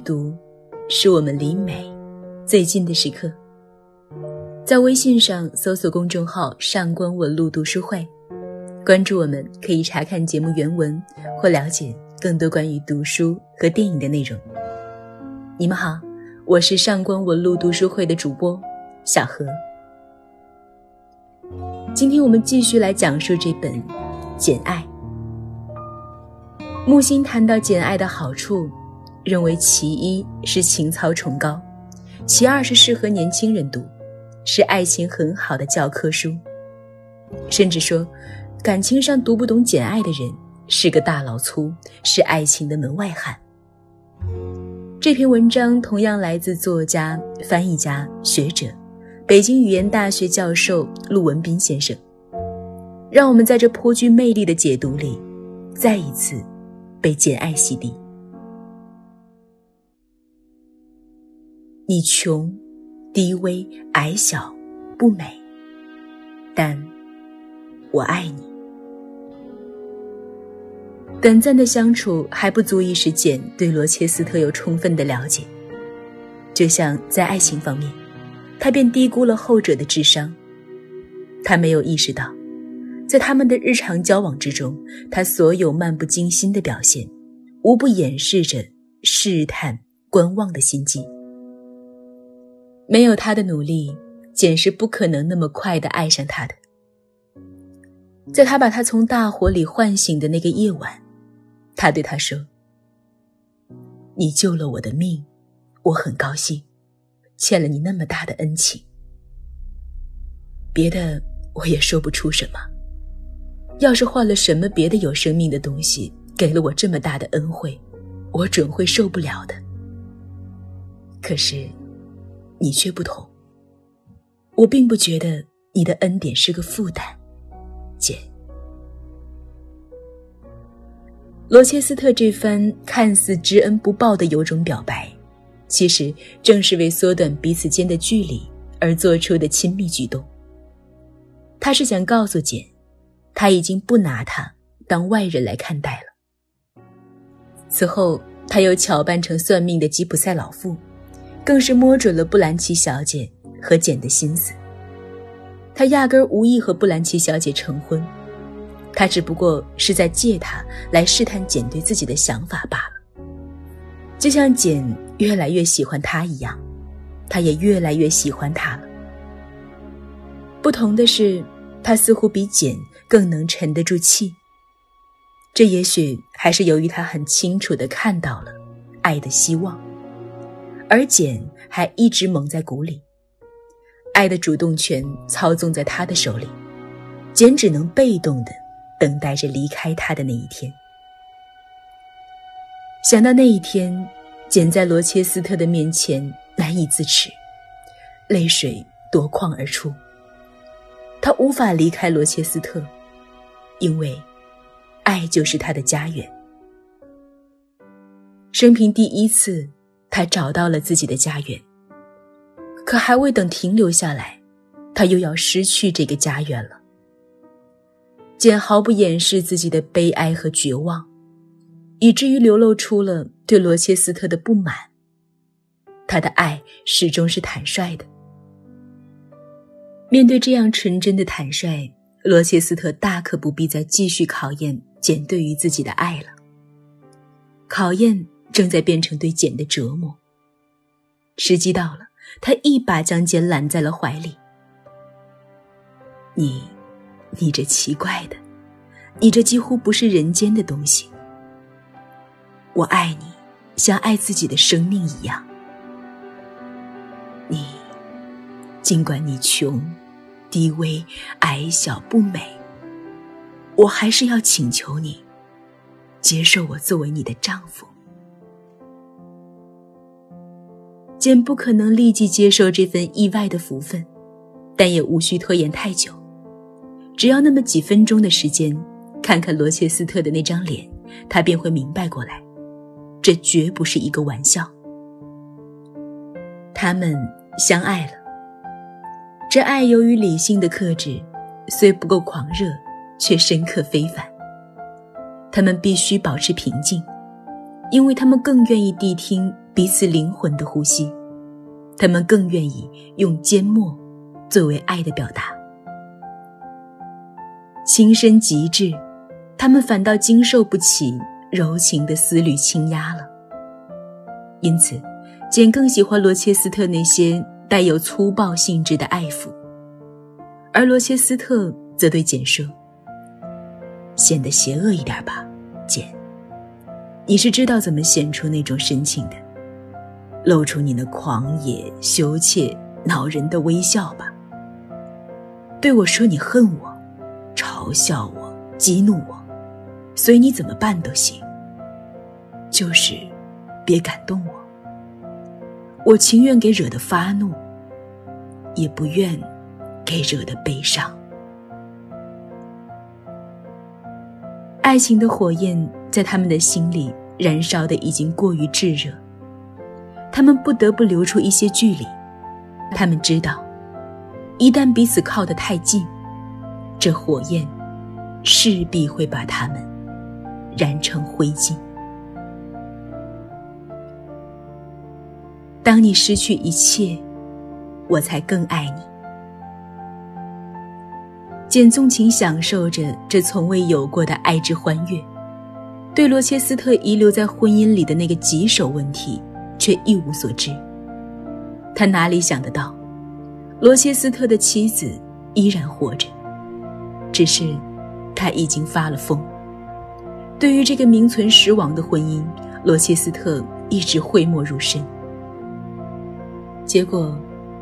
读，是我们离美最近的时刻。在微信上搜索公众号“上官文露读书会”，关注我们，可以查看节目原文或了解更多关于读书和电影的内容。你们好，我是上官文露读书会的主播小何。今天我们继续来讲述这本《简爱》。木心谈到《简爱》的好处，认为其一是情操崇高，其二是适合年轻人读。是爱情很好的教科书，甚至说，感情上读不懂《简爱》的人是个大老粗，是爱情的门外汉。这篇文章同样来自作家、翻译家、学者，北京语言大学教授陆文斌先生。让我们在这颇具魅力的解读里，再一次被《简爱》洗涤。你穷。低微、矮小、不美，但我爱你。短暂的相处还不足以使简对罗切斯特有充分的了解，就像在爱情方面，他便低估了后者的智商。他没有意识到，在他们的日常交往之中，他所有漫不经心的表现，无不掩饰着试探、观望的心机。没有他的努力，简是不可能那么快的爱上他的。在他把他从大火里唤醒的那个夜晚，他对他说：“你救了我的命，我很高兴，欠了你那么大的恩情。别的我也说不出什么。要是换了什么别的有生命的东西，给了我这么大的恩惠，我准会受不了的。可是。”你却不同，我并不觉得你的恩典是个负担，姐。罗切斯特这番看似知恩不报的由衷表白，其实正是为缩短彼此间的距离而做出的亲密举动。他是想告诉简，他已经不拿他当外人来看待了。此后，他又巧扮成算命的吉普赛老妇。更是摸准了布兰奇小姐和简的心思。他压根无意和布兰奇小姐成婚，他只不过是在借她来试探简对自己的想法罢了。就像简越来越喜欢他一样，他也越来越喜欢他了。不同的是，他似乎比简更能沉得住气。这也许还是由于他很清楚地看到了爱的希望。而简还一直蒙在鼓里，爱的主动权操纵在他的手里，简只能被动的等待着离开他的那一天。想到那一天，简在罗切斯特的面前难以自持，泪水夺眶而出。他无法离开罗切斯特，因为爱就是他的家园。生平第一次。他找到了自己的家园，可还未等停留下来，他又要失去这个家园了。简毫不掩饰自己的悲哀和绝望，以至于流露出了对罗切斯特的不满。他的爱始终是坦率的。面对这样纯真的坦率，罗切斯特大可不必再继续考验简对于自己的爱了。考验。正在变成对简的折磨。时机到了，他一把将简揽在了怀里。你，你这奇怪的，你这几乎不是人间的东西。我爱你，像爱自己的生命一样。你，尽管你穷、低微、矮小、不美，我还是要请求你，接受我作为你的丈夫。简不可能立即接受这份意外的福分，但也无需拖延太久，只要那么几分钟的时间，看看罗切斯特的那张脸，他便会明白过来，这绝不是一个玩笑。他们相爱了，这爱由于理性的克制，虽不够狂热，却深刻非凡。他们必须保持平静，因为他们更愿意谛听彼此灵魂的呼吸，他们更愿意用缄默作为爱的表达。情深极致，他们反倒经受不起柔情的思虑倾压了。因此，简更喜欢罗切斯特那些带有粗暴性质的爱抚，而罗切斯特则对简说：“显得邪恶一点吧，简。你是知道怎么显出那种深情的，露出你那狂野、羞怯、恼人的微笑吧。对我说你恨我。”嘲笑我，激怒我，随你怎么办都行。就是别感动我。我情愿给惹的发怒，也不愿给惹的悲伤。爱情的火焰在他们的心里燃烧的已经过于炙热，他们不得不留出一些距离。他们知道，一旦彼此靠得太近。这火焰势必会把他们燃成灰烬。当你失去一切，我才更爱你。简纵情享受着这从未有过的爱之欢悦，对罗切斯特遗留在婚姻里的那个棘手问题却一无所知。他哪里想得到，罗切斯特的妻子依然活着。只是，他已经发了疯。对于这个名存实亡的婚姻，罗切斯特一直讳莫如深。结果，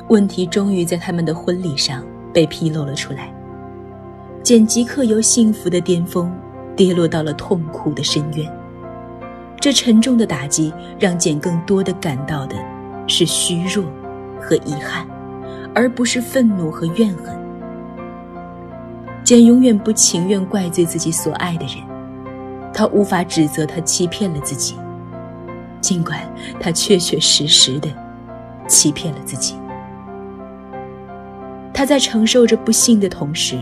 问题终于在他们的婚礼上被披露了出来。简即刻由幸福的巅峰跌落到了痛苦的深渊。这沉重的打击让简更多的感到的是虚弱和遗憾，而不是愤怒和怨恨。简永远不情愿怪罪自己所爱的人，他无法指责他欺骗了自己，尽管他确确实实的欺骗了自己。他在承受着不幸的同时，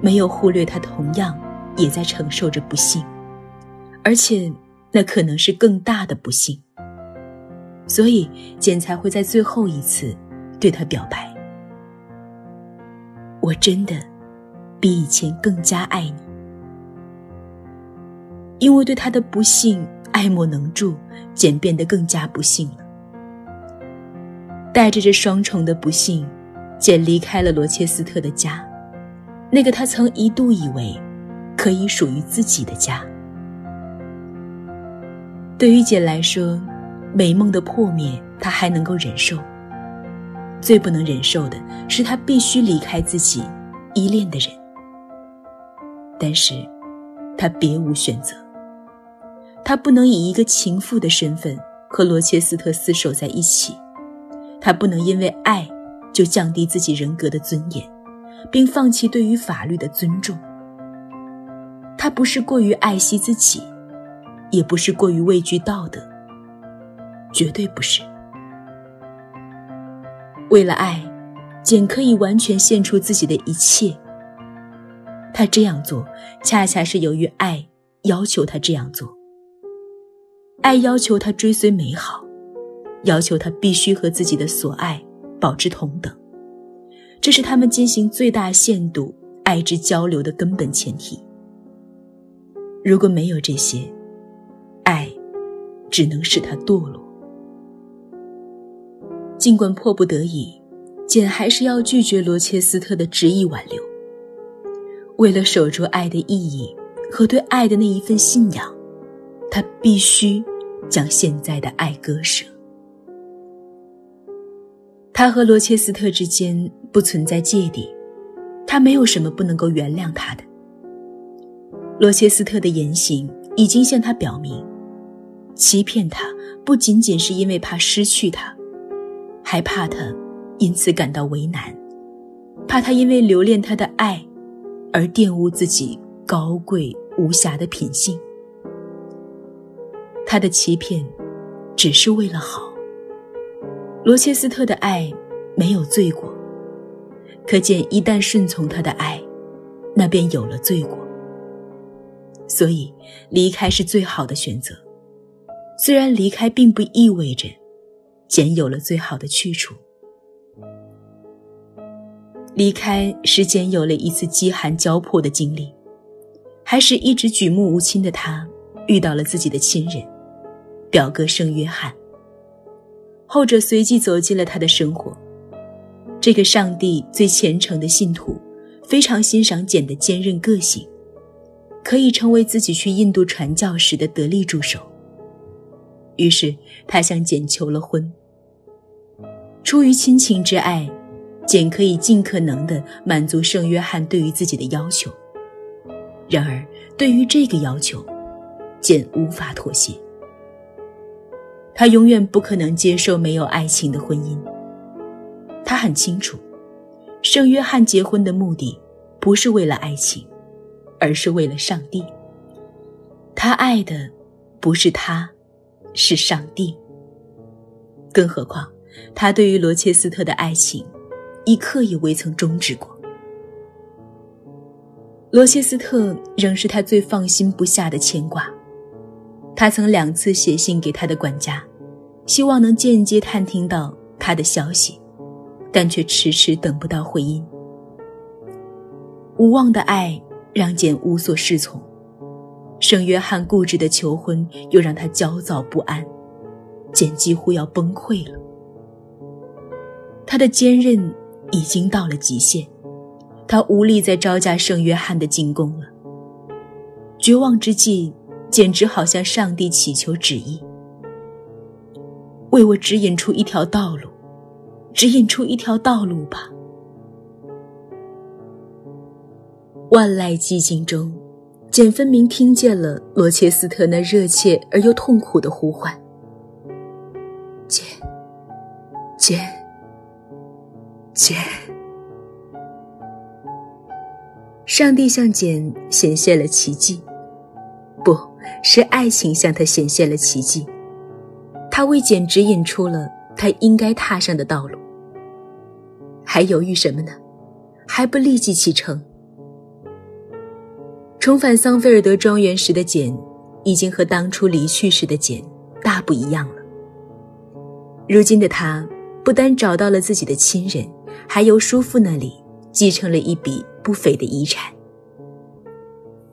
没有忽略他同样也在承受着不幸，而且那可能是更大的不幸。所以简才会在最后一次对他表白：“我真的。”比以前更加爱你，因为对他的不幸爱莫能助，简变得更加不幸了。带着这双重的不幸，简离开了罗切斯特的家，那个他曾一度以为可以属于自己的家。对于简来说，美梦的破灭他还能够忍受，最不能忍受的是他必须离开自己依恋的人。但是，他别无选择。他不能以一个情妇的身份和罗切斯特厮守在一起，他不能因为爱就降低自己人格的尊严，并放弃对于法律的尊重。他不是过于爱惜自己，也不是过于畏惧道德，绝对不是。为了爱，简可以完全献出自己的一切。他这样做，恰恰是由于爱要求他这样做。爱要求他追随美好，要求他必须和自己的所爱保持同等，这是他们进行最大限度爱之交流的根本前提。如果没有这些，只能使他堕落。尽管迫不得已，简还是要拒绝罗切斯特的执意挽留。为了守住爱的意义和对爱的那一份信仰，他必须将现在的爱割舍。他和罗切斯特之间不存在芥蒂，他没有什么不能够原谅他的。罗切斯特的言行已经向他表明，欺骗他不仅仅是因为怕失去他，还怕他因此感到为难，怕他因为留恋他的爱。而玷污自己高贵无瑕的品性，他的欺骗只是为了好。罗切斯特的爱没有罪过，可见一旦顺从他的爱，那便有了罪过。所以离开是最好的选择。虽然离开并不意味着简有了最好的去处。离开是简有了一次饥寒交迫的经历，还是一直举目无亲的他遇到了自己的亲人，表哥圣约翰。后者随即走进了他的生活。这个上帝最虔诚的信徒，非常欣赏简的坚韧个性，可以成为自己去印度传教时的得力助手。于是他向简求了婚。出于亲情之爱。简可以尽可能的满足圣约翰对于自己的要求，然而对于这个要求，简无法妥协。他永远不可能接受没有爱情的婚姻。他很清楚，圣约翰结婚的目的不是为了爱情，而是为了上帝。他爱的不是他，是上帝。更何况，他对于罗切斯特的爱情。一刻也未曾终止过。罗切斯特仍是他最放心不下的牵挂。他曾两次写信给他的管家，希望能间接探听到他的消息，但却迟迟等不到回音。无望的爱让简无所适从，圣约翰固执的求婚又让他焦躁不安，简几乎要崩溃了。他的坚韧。已经到了极限，他无力再招架圣约翰的进攻了。绝望之际，简直好向上帝祈求旨意，为我指引出一条道路，指引出一条道路吧。万籁寂静中，简分明听见了罗切斯特那热切而又痛苦的呼唤：“简，简。”简，上帝向简显现了奇迹，不是爱情向他显现了奇迹，他为简指引出了他应该踏上的道路。还犹豫什么呢？还不立即启程？重返桑菲尔德庄园时的简，已经和当初离去时的简大不一样了。如今的他，不单找到了自己的亲人。还由叔父那里继承了一笔不菲的遗产。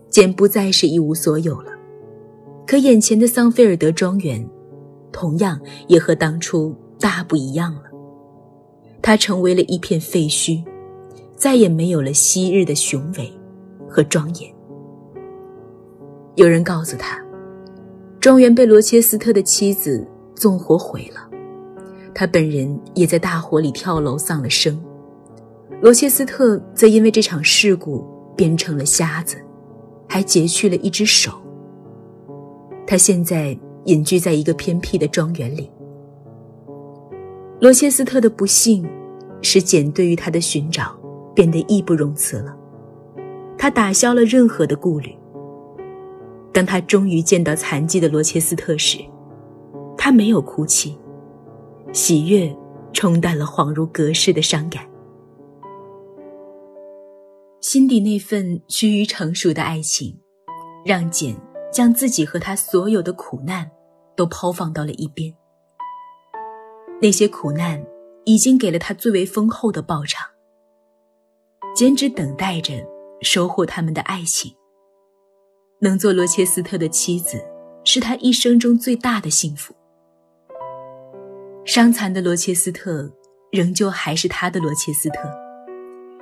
简不再是一无所有了，可眼前的桑菲尔德庄园，同样也和当初大不一样了。它成为了一片废墟，再也没有了昔日的雄伟和庄严。有人告诉他，庄园被罗切斯特的妻子纵火毁了。他本人也在大火里跳楼丧了生，罗切斯特则因为这场事故变成了瞎子，还截去了一只手。他现在隐居在一个偏僻的庄园里。罗切斯特的不幸，使简对于他的寻找变得义不容辞了。他打消了任何的顾虑。当他终于见到残疾的罗切斯特时，他没有哭泣。喜悦冲淡了恍如隔世的伤感，心底那份趋于成熟的爱情，让简将自己和他所有的苦难都抛放到了一边。那些苦难已经给了他最为丰厚的报偿，简只等待着收获他们的爱情。能做罗切斯特的妻子，是他一生中最大的幸福。伤残的罗切斯特，仍旧还是他的罗切斯特，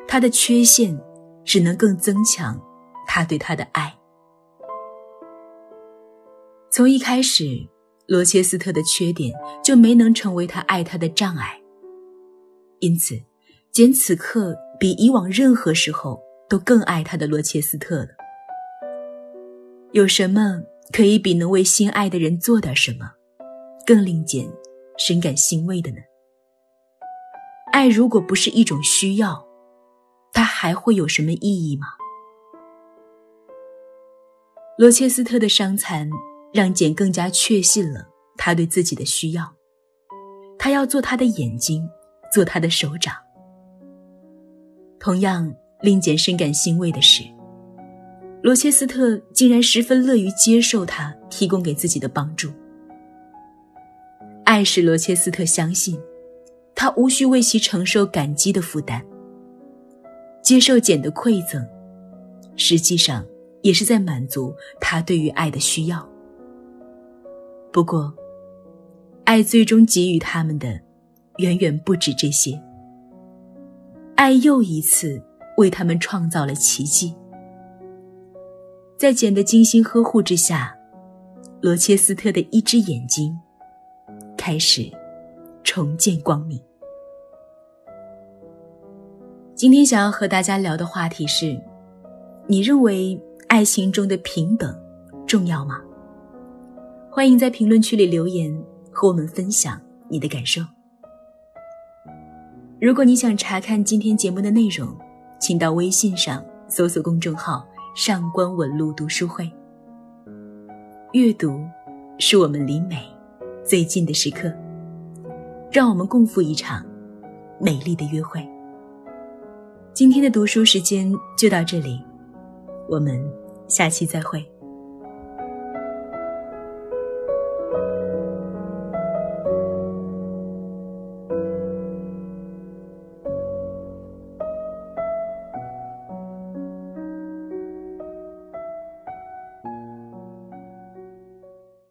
他的缺陷只能更增强他对他的爱。从一开始，罗切斯特的缺点就没能成为他爱他的障碍。因此，简此刻比以往任何时候都更爱他的罗切斯特了。有什么可以比能为心爱的人做点什么，更令简？深感欣慰的呢？爱如果不是一种需要，它还会有什么意义吗？罗切斯特的伤残让简更加确信了他对自己的需要。他要做他的眼睛，做他的手掌。同样令简深感欣慰的是，罗切斯特竟然十分乐于接受他提供给自己的帮助。爱使罗切斯特相信，他无需为其承受感激的负担。接受简的馈赠，实际上也是在满足他对于爱的需要。不过，爱最终给予他们的，远远不止这些。爱又一次为他们创造了奇迹。在简的精心呵护之下，罗切斯特的一只眼睛开始重见光明。今天想要和大家聊的话题是：你认为爱情中的平等重要吗？欢迎在评论区里留言，和我们分享你的感受。如果你想查看今天节目的内容，请到微信上搜索公众号“上官文露读书会”。阅读是我们离美最近的时刻，让我们共赴一场美丽的约会。今天的读书时间就到这里，我们下期再会。